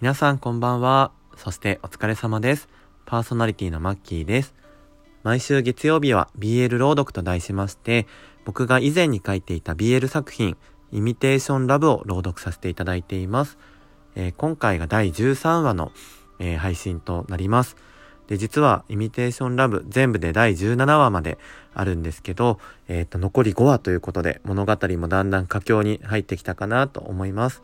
皆さんこんばんは。そしてお疲れ様です。パーソナリティのマッキーです。毎週月曜日は BL 朗読と題しまして、僕が以前に書いていた BL 作品、イミテーションラブを朗読させていただいています。えー、今回が第13話の、えー、配信となります。で、実は、イミテーションラブ全部で第17話まであるんですけど、えっ、ー、と、残り5話ということで、物語もだんだん佳境に入ってきたかなと思います。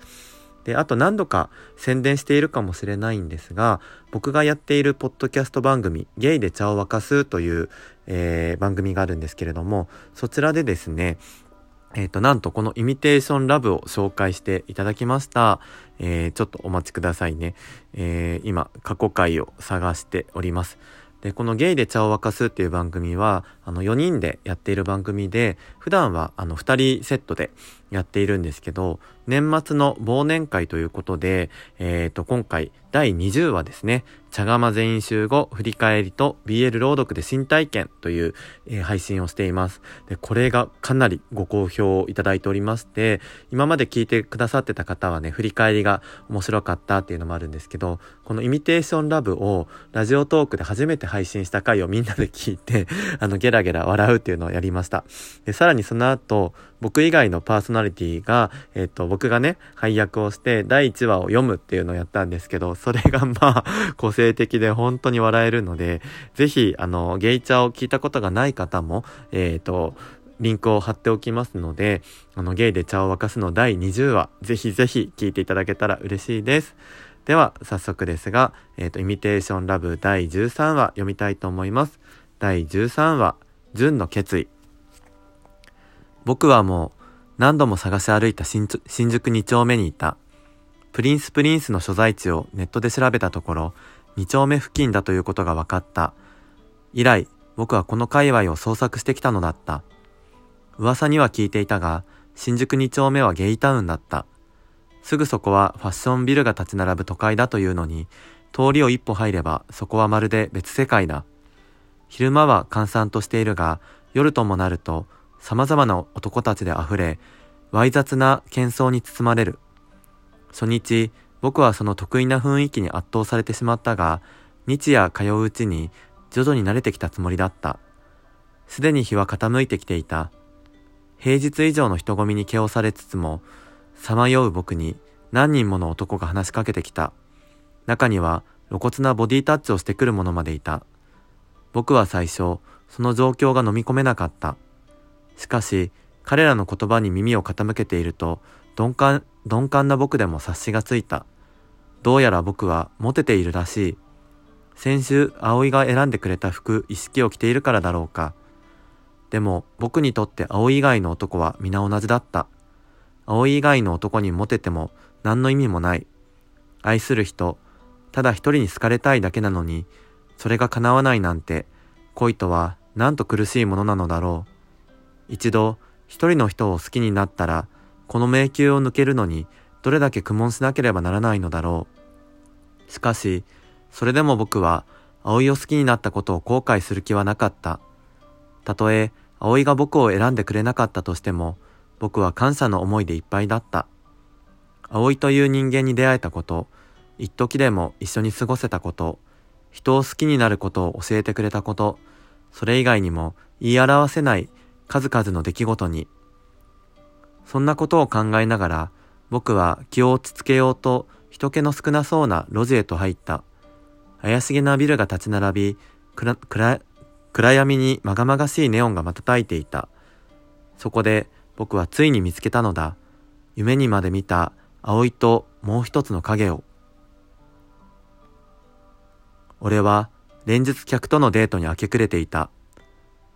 で、あと何度か宣伝しているかもしれないんですが、僕がやっているポッドキャスト番組、ゲイで茶を沸かすという、えー、番組があるんですけれども、そちらでですね、えっ、ー、と、なんとこのイミテーションラブを紹介していただきました。えー、ちょっとお待ちくださいね。えー、今、過去回を探しております。で、このゲイで茶を沸かすっていう番組は、あの4人でやっている番組で、普段はあの2人セットでやっているんですけど、年末の忘年会ということで、えっ、ー、と、今回第20話ですね、茶釜全員集合振り返りと BL 朗読で新体験という、えー、配信をしています。で、これがかなりご好評をいただいておりまして、今まで聞いてくださってた方はね、振り返りが面白かったっていうのもあるんですけど、このイミテーションラブをラジオトークで初めて配信した回をみんなで聞いて、あの、ゲラゲラ笑うっていうのをやりました。で、さらにその後、僕以外のパーソナリティが、えっ、と、僕がね、配役をして第1話を読むっていうのをやったんですけど、それがまあ、個性的で本当に笑えるので、ぜひ、あの、ゲイチャを聞いたことがない方も、えっ、と、リンクを貼っておきますので、あの、ゲイで茶を沸かすの第20話、ぜひぜひ聞いていただけたら嬉しいです。では、早速ですが、えっ、ー、と、イミテーションラブ第13話読みたいと思います。第13話、純の決意。僕はもう何度も探し歩いた新宿2丁目にいた。プリンスプリンスの所在地をネットで調べたところ、2丁目付近だということが分かった。以来、僕はこの界隈を捜索してきたのだった。噂には聞いていたが、新宿2丁目はゲイタウンだった。すぐそこはファッションビルが立ち並ぶ都会だというのに、通りを一歩入ればそこはまるで別世界だ。昼間は閑散としているが、夜ともなると様々な男たちで溢れ、わい雑な喧騒に包まれる。初日、僕はその得意な雰囲気に圧倒されてしまったが、日夜通ううちに徐々に慣れてきたつもりだった。すでに日は傾いてきていた。平日以上の人混みに気をされつつも、さまよう僕に何人もの男が話しかけてきた。中には露骨なボディタッチをしてくる者までいた。僕は最初、その状況が飲み込めなかった。しかし、彼らの言葉に耳を傾けていると、鈍感、鈍感な僕でも察しがついた。どうやら僕はモテているらしい。先週、葵が選んでくれた服、一式を着ているからだろうか。でも、僕にとって葵以外の男は皆同じだった。葵以外の男にモテても何の意味もない。愛する人、ただ一人に好かれたいだけなのに、それが叶わないなんて、恋とはなんと苦しいものなのだろう。一度一人の人を好きになったら、この迷宮を抜けるのにどれだけ苦悶しなければならないのだろう。しかし、それでも僕は葵を好きになったことを後悔する気はなかった。たとえ葵が僕を選んでくれなかったとしても、僕は感謝の思いでいっぱいだった。葵という人間に出会えたこと、一時でも一緒に過ごせたこと、人を好きになることを教えてくれたこと、それ以外にも言い表せない数々の出来事に。そんなことを考えながら、僕は気を落ち着けようと人気の少なそうな路地へと入った。怪しげなビルが立ち並び、暗暗暗闇にまがまがしいネオンが瞬いていた。そこで僕はついに見つけたのだ。夢にまで見た葵ともう一つの影を。俺は連日客とのデートに明け暮れていた。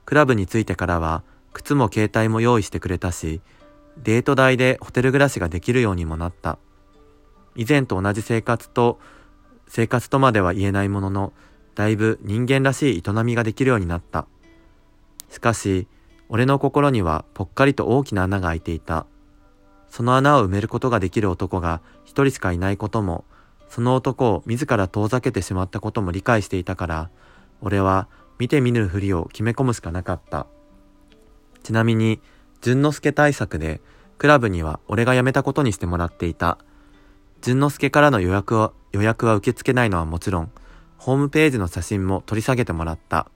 クラブに着いてからは靴も携帯も用意してくれたし、デート代でホテル暮らしができるようにもなった。以前と同じ生活と、生活とまでは言えないものの、だいぶ人間らしい営みができるようになった。しかし、俺の心にはぽっかりと大きな穴が開いていた。その穴を埋めることができる男が一人しかいないことも、その男を自ら遠ざけてしまったことも理解していたから、俺は見て見ぬふりを決め込むしかなかった。ちなみに、淳之介対策でクラブには俺が辞めたことにしてもらっていた。淳之介からの予約は、予約は受け付けないのはもちろん、ホームページの写真も取り下げてもらった。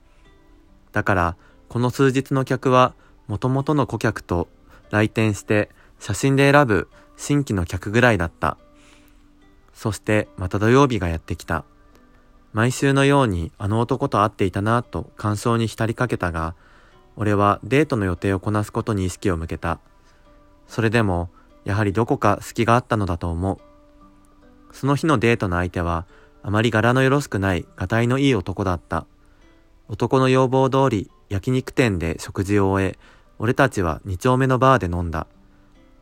だから、この数日の客は、元々の顧客と来店して写真で選ぶ新規の客ぐらいだった。そしてまた土曜日がやってきた。毎週のようにあの男と会っていたなぁと感傷に浸りかけたが、俺はデートの予定をこなすことに意識を向けた。それでも、やはりどこか隙があったのだと思う。その日のデートの相手は、あまり柄のよろしくない、がたいのいい男だった。男の要望通り、焼肉店で食事を終え、俺たちは二丁目のバーで飲んだ。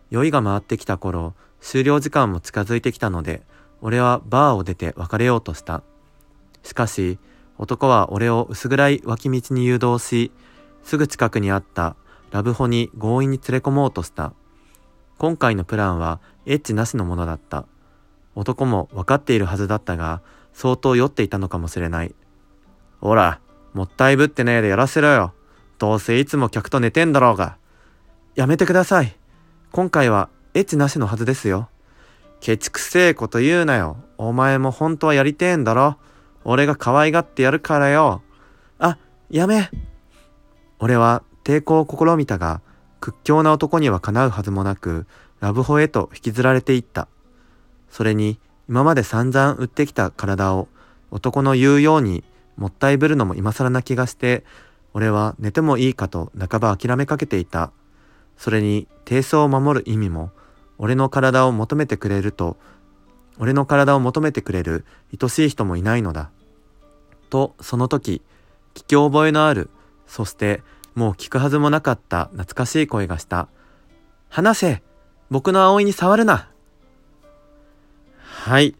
酔いが回ってきた頃、終了時間も近づいてきたので、俺はバーを出て別れようとした。しかし、男は俺を薄暗い脇道に誘導し、すぐ近くにあったラブホに強引に連れ込もうとした。今回のプランはエッチなしのものだった。男も分かっているはずだったが、相当酔っていたのかもしれない。ほら、もったいぶってねえでやらせろよ。どうせいつも客と寝てんだろうが。やめてください。今回はエッチなしのはずですよ。ケチくせえこと言うなよ。お前も本当はやりてえんだろ。俺が可愛がってやるからよ。あ、やめ。俺は抵抗を試みたが、屈強な男にはかなうはずもなく、ラブホへと引きずられていった。それに、今まで散々売ってきた体を男の言うようにもったいぶるのも今更な気がして、俺は寝てもいいかと半ば諦めかけていた。それに、低層を守る意味も、俺の体を求めてくれると俺の体を求めてくれる愛しい人もいないのだ。と、その時、聞き覚えのある、そしてもう聞くはずもなかった懐かしい声がした。話せ僕の葵に触るなはい。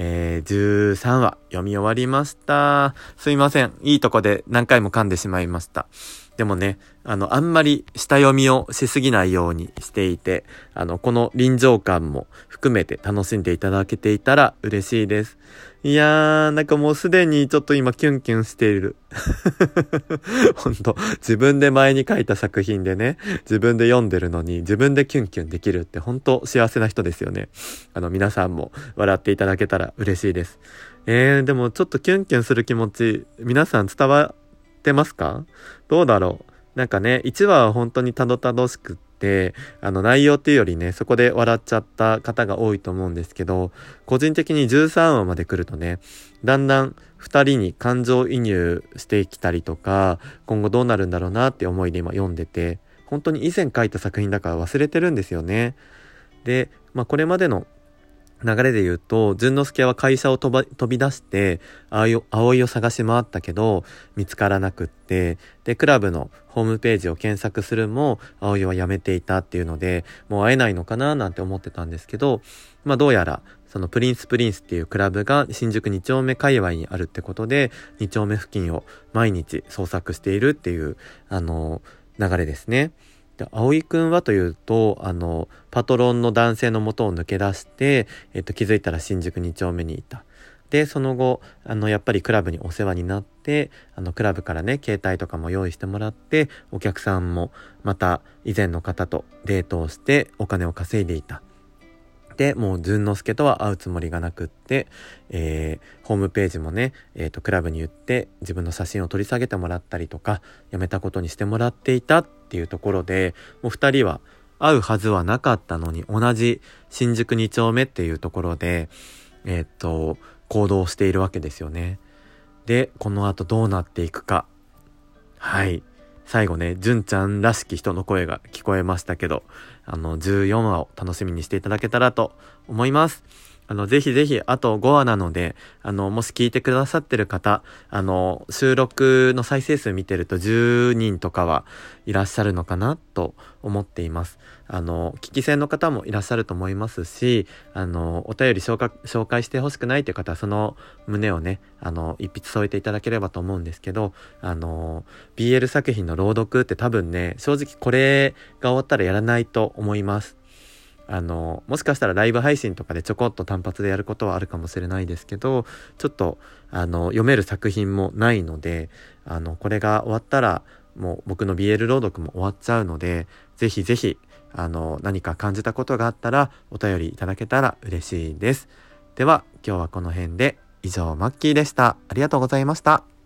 えー、13話読み終わりました。すいません。いいとこで何回も噛んでしまいました。でもね、あの、あんまり下読みをしすぎないようにしていて、あの、この臨場感も含めて楽しんでいただけていたら嬉しいです。いやー、なんかもうすでにちょっと今キュンキュンしている。ほんと、自分で前に書いた作品でね、自分で読んでるのに自分でキュンキュンできるって本当幸せな人ですよね。あの、皆さんも笑っていただけたら嬉しいです。えー、でもちょっとキュンキュンする気持ち、皆さん伝わってますか？どうだろう？なんかね、1話は本当にたどたどしくって、あの内容っていうよりね、そこで笑っちゃった方が多いと思うんですけど、個人的に13話まで来るとね、だんだん2人に感情移入してきたりとか、今後どうなるんだろうなって思いで今読んでて、本当に以前書いた作品だから忘れてるんですよね。で、まあこれまでの流れで言うと、淳之介は会社を飛び出して、葵を探し回ったけど、見つからなくって、で、クラブのホームページを検索するも、葵は辞めていたっていうので、もう会えないのかななんて思ってたんですけど、まあどうやら、そのプリンスプリンスっていうクラブが新宿2丁目界隈にあるってことで、2丁目付近を毎日捜索しているっていう、あの、流れですね。で、葵くんはというと、あの、パトロンの男性の元を抜け出して、えっと、気づいたら新宿2丁目にいた。で、その後、あの、やっぱりクラブにお世話になって、あの、クラブからね、携帯とかも用意してもらって、お客さんもまた以前の方とデートをしてお金を稼いでいた。で、もう、淳之介とは会うつもりがなくって、えー、ホームページもね、え、ー、と、クラブに言って自分の写真を取り下げてもらったりとか、やめたことにしてもらっていたっていうところで、もう二人は会うはずはなかったのに、同じ新宿2丁目っていうところで、え、ー、と、行動しているわけですよね。で、この後どうなっていくか。はい。最後ね、純ちゃんらしき人の声が聞こえましたけど、あの、14話を楽しみにしていただけたらと思います。あの、ぜひぜひ、あと5話なので、あの、もし聞いてくださってる方、あの、収録の再生数見てると10人とかはいらっしゃるのかなと思っています。あの、聞き戦の方もいらっしゃると思いますし、あの、お便り紹介紹介してほしくないという方は、その胸をね、あの、一筆添えていただければと思うんですけど、あの、BL 作品の朗読って多分ね、正直これが終わったらやらないと思います。あの、もしかしたらライブ配信とかでちょこっと単発でやることはあるかもしれないですけど、ちょっと、あの、読める作品もないので、あの、これが終わったら、もう僕の BL 朗読も終わっちゃうので、ぜひぜひ、あの、何か感じたことがあったらお便りいただけたら嬉しいです。では、今日はこの辺で以上、マッキーでした。ありがとうございました。